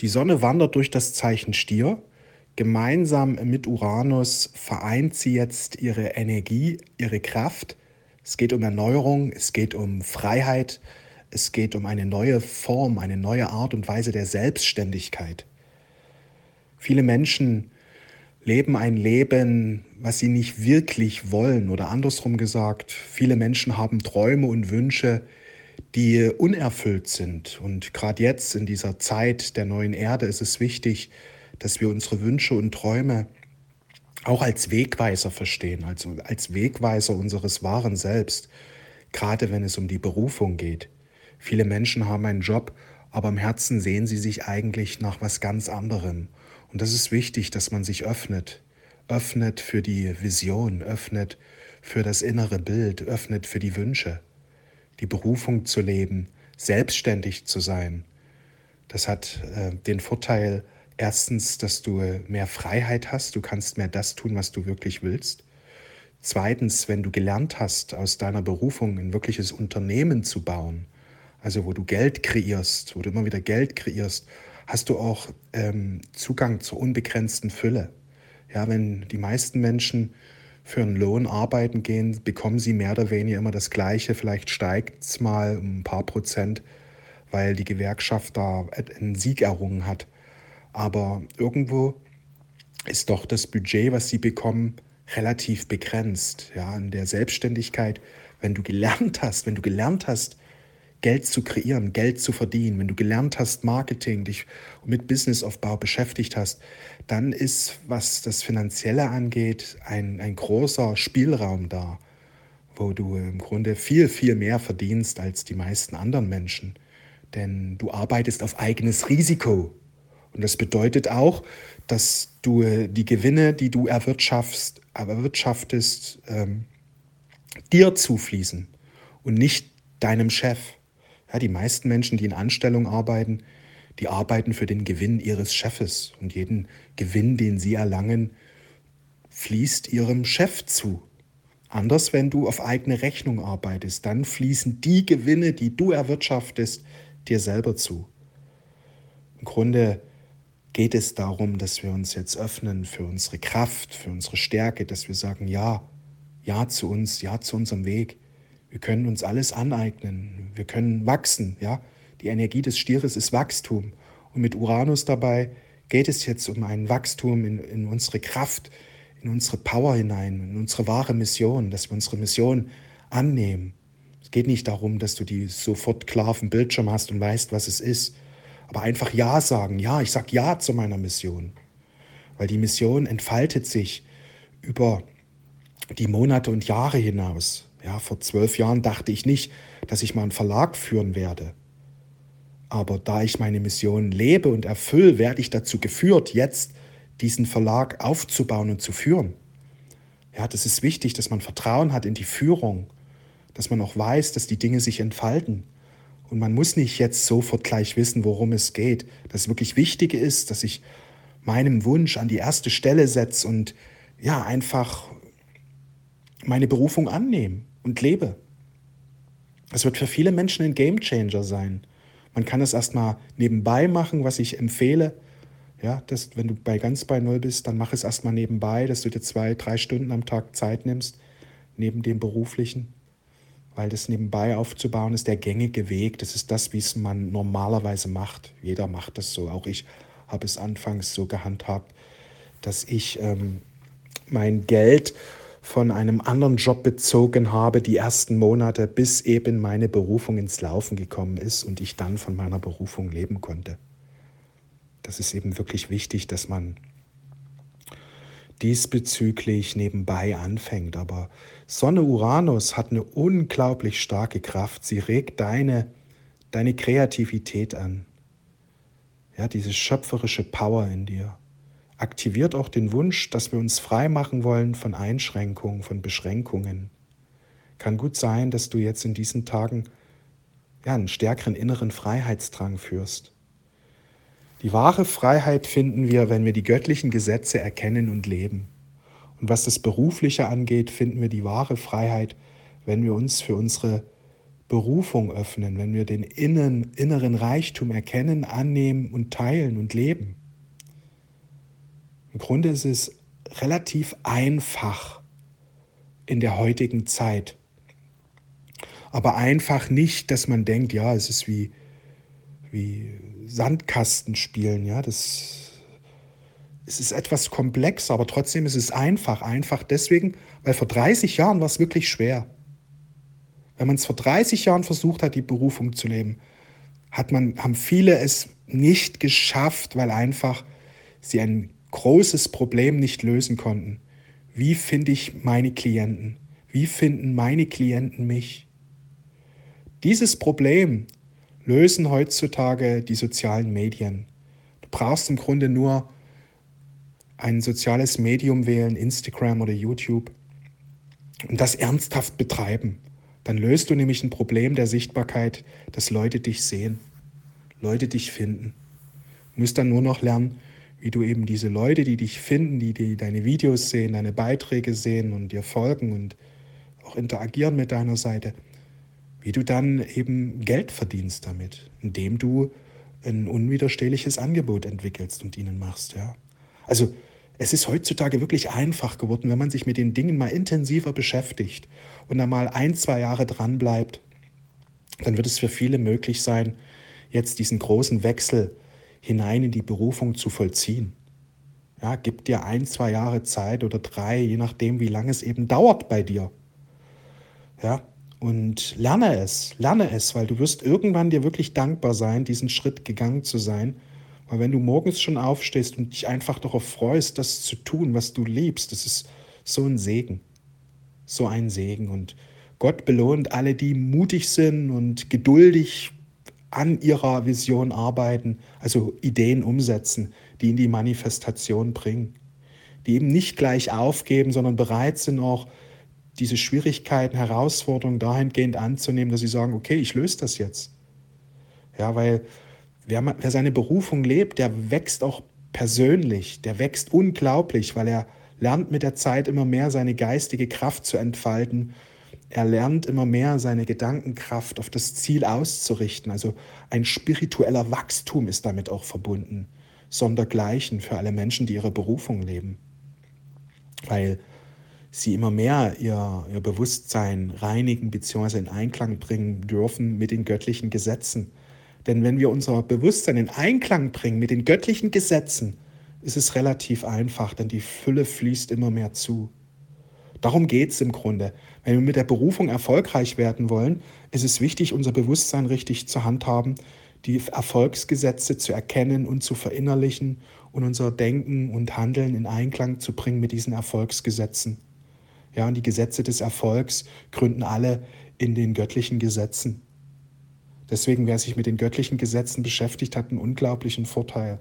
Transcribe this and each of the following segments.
Die Sonne wandert durch das Zeichen Stier. Gemeinsam mit Uranus vereint sie jetzt ihre Energie, ihre Kraft. Es geht um Erneuerung, es geht um Freiheit, es geht um eine neue Form, eine neue Art und Weise der Selbstständigkeit. Viele Menschen leben ein Leben, was sie nicht wirklich wollen oder andersrum gesagt, viele Menschen haben Träume und Wünsche, die unerfüllt sind. Und gerade jetzt in dieser Zeit der neuen Erde ist es wichtig, dass wir unsere Wünsche und Träume auch als Wegweiser verstehen, also als Wegweiser unseres wahren Selbst, gerade wenn es um die Berufung geht. Viele Menschen haben einen Job, aber im Herzen sehen sie sich eigentlich nach was ganz anderem. Und das ist wichtig, dass man sich öffnet, öffnet für die Vision, öffnet für das innere Bild, öffnet für die Wünsche die Berufung zu leben, selbstständig zu sein. Das hat äh, den Vorteil, erstens, dass du mehr Freiheit hast, du kannst mehr das tun, was du wirklich willst. Zweitens, wenn du gelernt hast, aus deiner Berufung ein wirkliches Unternehmen zu bauen, also wo du Geld kreierst, wo du immer wieder Geld kreierst, hast du auch ähm, Zugang zur unbegrenzten Fülle. Ja, wenn die meisten Menschen für einen Lohn arbeiten gehen, bekommen sie mehr oder weniger immer das Gleiche. Vielleicht steigt es mal um ein paar Prozent, weil die Gewerkschaft da einen Sieg errungen hat. Aber irgendwo ist doch das Budget, was sie bekommen, relativ begrenzt. Ja, in der Selbstständigkeit, wenn du gelernt hast, wenn du gelernt hast, Geld zu kreieren, Geld zu verdienen, wenn du gelernt hast, Marketing, dich mit Businessaufbau beschäftigt hast, dann ist, was das Finanzielle angeht, ein, ein großer Spielraum da, wo du im Grunde viel, viel mehr verdienst als die meisten anderen Menschen. Denn du arbeitest auf eigenes Risiko. Und das bedeutet auch, dass du die Gewinne, die du erwirtschaftest, erwirtschaftest ähm, dir zufließen und nicht deinem Chef. Ja, die meisten Menschen, die in Anstellung arbeiten, die arbeiten für den Gewinn ihres Chefes und jeden Gewinn, den sie erlangen, fließt ihrem Chef zu. Anders, wenn du auf eigene Rechnung arbeitest, dann fließen die Gewinne, die du erwirtschaftest, dir selber zu. Im Grunde geht es darum, dass wir uns jetzt öffnen für unsere Kraft, für unsere Stärke, dass wir sagen, ja, ja zu uns, ja zu unserem Weg. Wir können uns alles aneignen. Wir können wachsen. Ja? Die Energie des Stieres ist Wachstum. Und mit Uranus dabei geht es jetzt um ein Wachstum in, in unsere Kraft, in unsere Power hinein, in unsere wahre Mission, dass wir unsere Mission annehmen. Es geht nicht darum, dass du die sofort klar auf dem Bildschirm hast und weißt, was es ist, aber einfach Ja sagen. Ja, ich sage Ja zu meiner Mission. Weil die Mission entfaltet sich über die Monate und Jahre hinaus. Ja, vor zwölf Jahren dachte ich nicht, dass ich mal einen Verlag führen werde. Aber da ich meine Mission lebe und erfülle, werde ich dazu geführt, jetzt diesen Verlag aufzubauen und zu führen. Ja, das ist wichtig, dass man Vertrauen hat in die Führung, dass man auch weiß, dass die Dinge sich entfalten. Und man muss nicht jetzt sofort gleich wissen, worum es geht. Das wirklich Wichtige ist, dass ich meinem Wunsch an die erste Stelle setze und ja, einfach meine Berufung annehme und lebe. Es wird für viele Menschen ein Gamechanger sein. Man kann es erstmal nebenbei machen, was ich empfehle. Ja, dass, wenn du bei ganz bei Null bist, dann mach es erstmal nebenbei, dass du dir zwei, drei Stunden am Tag Zeit nimmst, neben dem beruflichen. Weil das nebenbei aufzubauen ist der gängige Weg. Das ist das, wie es man normalerweise macht. Jeder macht das so. Auch ich habe es anfangs so gehandhabt, dass ich ähm, mein Geld von einem anderen Job bezogen habe, die ersten Monate, bis eben meine Berufung ins Laufen gekommen ist und ich dann von meiner Berufung leben konnte. Das ist eben wirklich wichtig, dass man diesbezüglich nebenbei anfängt. Aber Sonne Uranus hat eine unglaublich starke Kraft. Sie regt deine, deine Kreativität an. Ja, diese schöpferische Power in dir aktiviert auch den Wunsch, dass wir uns frei machen wollen von Einschränkungen, von Beschränkungen. Kann gut sein, dass du jetzt in diesen Tagen ja, einen stärkeren inneren Freiheitsdrang führst. Die wahre Freiheit finden wir, wenn wir die göttlichen Gesetze erkennen und leben. Und was das Berufliche angeht, finden wir die wahre Freiheit, wenn wir uns für unsere Berufung öffnen, wenn wir den innen, inneren Reichtum erkennen, annehmen und teilen und leben. Im Grunde ist es relativ einfach in der heutigen Zeit. Aber einfach nicht, dass man denkt, ja, es ist wie, wie Sandkastenspielen, ja, das es ist etwas komplex, aber trotzdem ist es einfach. Einfach deswegen, weil vor 30 Jahren war es wirklich schwer. Wenn man es vor 30 Jahren versucht hat, die Berufung zu leben, hat man, haben viele es nicht geschafft, weil einfach sie ein großes Problem nicht lösen konnten. Wie finde ich meine Klienten? Wie finden meine Klienten mich? Dieses Problem lösen heutzutage die sozialen Medien. Du brauchst im Grunde nur ein soziales Medium wählen, Instagram oder YouTube, und das ernsthaft betreiben. Dann löst du nämlich ein Problem der Sichtbarkeit, dass Leute dich sehen, Leute dich finden. Du musst dann nur noch lernen, wie du eben diese Leute, die dich finden, die, die deine Videos sehen, deine Beiträge sehen und dir folgen und auch interagieren mit deiner Seite, wie du dann eben Geld verdienst damit, indem du ein unwiderstehliches Angebot entwickelst und ihnen machst. Ja. Also es ist heutzutage wirklich einfach geworden, wenn man sich mit den Dingen mal intensiver beschäftigt und dann mal ein, zwei Jahre dran bleibt, dann wird es für viele möglich sein, jetzt diesen großen Wechsel hinein in die Berufung zu vollziehen. Ja, gib dir ein, zwei Jahre Zeit oder drei, je nachdem, wie lange es eben dauert bei dir. Ja, und lerne es, lerne es, weil du wirst irgendwann dir wirklich dankbar sein, diesen Schritt gegangen zu sein weil wenn du morgens schon aufstehst und dich einfach darauf freust, das zu tun, was du liebst, das ist so ein Segen. So ein Segen. Und Gott belohnt alle, die mutig sind und geduldig an ihrer Vision arbeiten, also Ideen umsetzen, die in die Manifestation bringen. Die eben nicht gleich aufgeben, sondern bereit sind auch, diese Schwierigkeiten, Herausforderungen dahingehend anzunehmen, dass sie sagen, okay, ich löse das jetzt. Ja, weil Wer, wer seine Berufung lebt, der wächst auch persönlich, der wächst unglaublich, weil er lernt mit der Zeit immer mehr seine geistige Kraft zu entfalten. Er lernt immer mehr seine Gedankenkraft auf das Ziel auszurichten. Also ein spiritueller Wachstum ist damit auch verbunden. Sondergleichen für alle Menschen, die ihre Berufung leben. Weil sie immer mehr ihr, ihr Bewusstsein reinigen bzw. in Einklang bringen dürfen mit den göttlichen Gesetzen. Denn wenn wir unser Bewusstsein in Einklang bringen mit den göttlichen Gesetzen, ist es relativ einfach, denn die Fülle fließt immer mehr zu. Darum geht es im Grunde. Wenn wir mit der Berufung erfolgreich werden wollen, ist es wichtig, unser Bewusstsein richtig zu handhaben, die Erfolgsgesetze zu erkennen und zu verinnerlichen und unser Denken und Handeln in Einklang zu bringen mit diesen Erfolgsgesetzen. Ja, und die Gesetze des Erfolgs gründen alle in den göttlichen Gesetzen. Deswegen, wer sich mit den göttlichen Gesetzen beschäftigt, hat einen unglaublichen Vorteil.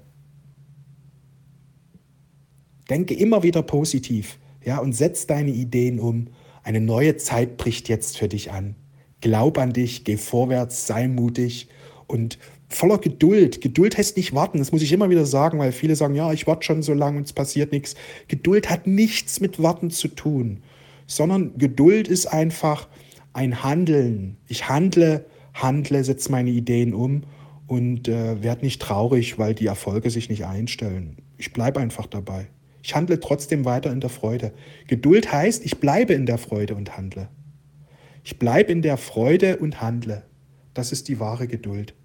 Denke immer wieder positiv, ja, und setz deine Ideen um. Eine neue Zeit bricht jetzt für dich an. Glaub an dich, geh vorwärts, sei mutig und voller Geduld. Geduld heißt nicht warten, das muss ich immer wieder sagen, weil viele sagen, ja, ich warte schon so lange und es passiert nichts. Geduld hat nichts mit Warten zu tun, sondern Geduld ist einfach ein Handeln. Ich handle handle, setze meine Ideen um und äh, werde nicht traurig, weil die Erfolge sich nicht einstellen. Ich bleibe einfach dabei. Ich handle trotzdem weiter in der Freude. Geduld heißt, ich bleibe in der Freude und handle. Ich bleibe in der Freude und handle. Das ist die wahre Geduld.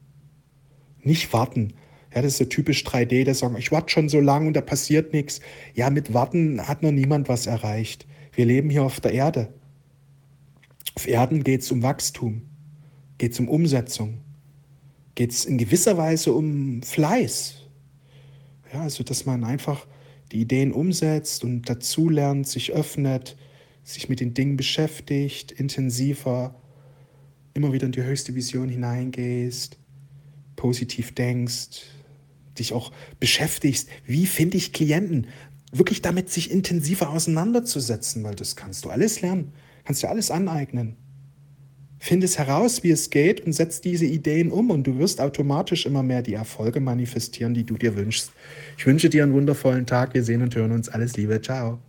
Nicht warten. Ja, das ist so typisch 3D, der sagen, ich warte schon so lange und da passiert nichts. Ja, mit Warten hat noch niemand was erreicht. Wir leben hier auf der Erde. Auf Erden geht es um Wachstum. Geht es um Umsetzung? Geht es in gewisser Weise um Fleiß? Ja, also dass man einfach die Ideen umsetzt und dazulernt, sich öffnet, sich mit den Dingen beschäftigt, intensiver, immer wieder in die höchste Vision hineingehst, positiv denkst, dich auch beschäftigst, wie finde ich Klienten, wirklich damit sich intensiver auseinanderzusetzen, weil das kannst du alles lernen, kannst du alles aneignen. Finde es heraus, wie es geht und setz diese Ideen um und du wirst automatisch immer mehr die Erfolge manifestieren, die du dir wünschst. Ich wünsche dir einen wundervollen Tag. Wir sehen und hören uns. Alles Liebe. Ciao.